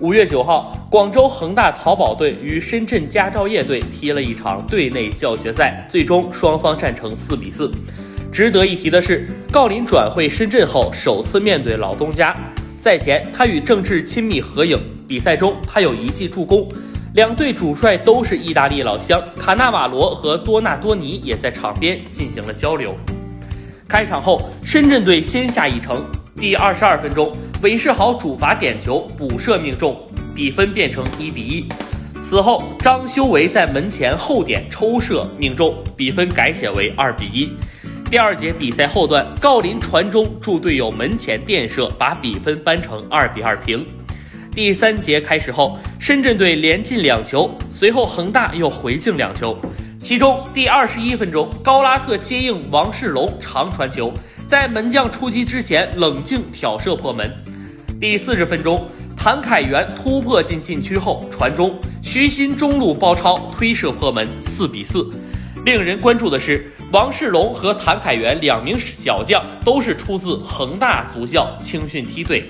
五月九号，广州恒大淘宝队与深圳佳兆业队踢了一场队内教学赛，最终双方战成四比四。值得一提的是，郜林转会深圳后首次面对老东家，赛前他与郑智亲密合影，比赛中他有一记助攻。两队主帅都是意大利老乡，卡纳瓦罗和多纳多尼也在场边进行了交流。开场后，深圳队先下一城。第二十二分钟，韦世豪主罚点球补射命中，比分变成一比一。此后，张修维在门前后点抽射命中，比分改写为二比一。第二节比赛后段，郜林传中助队友门前垫射，把比分扳成二比二平。第三节开始后，深圳队连进两球，随后恒大又回敬两球。其中第二十一分钟，高拉特接应王世龙长传球。在门将出击之前，冷静挑射破门。第四十分钟，谭凯元突破进禁区后传中，徐新中路包抄推射破门，四比四。令人关注的是，王世龙和谭凯元两名小将都是出自恒大足校青训梯队。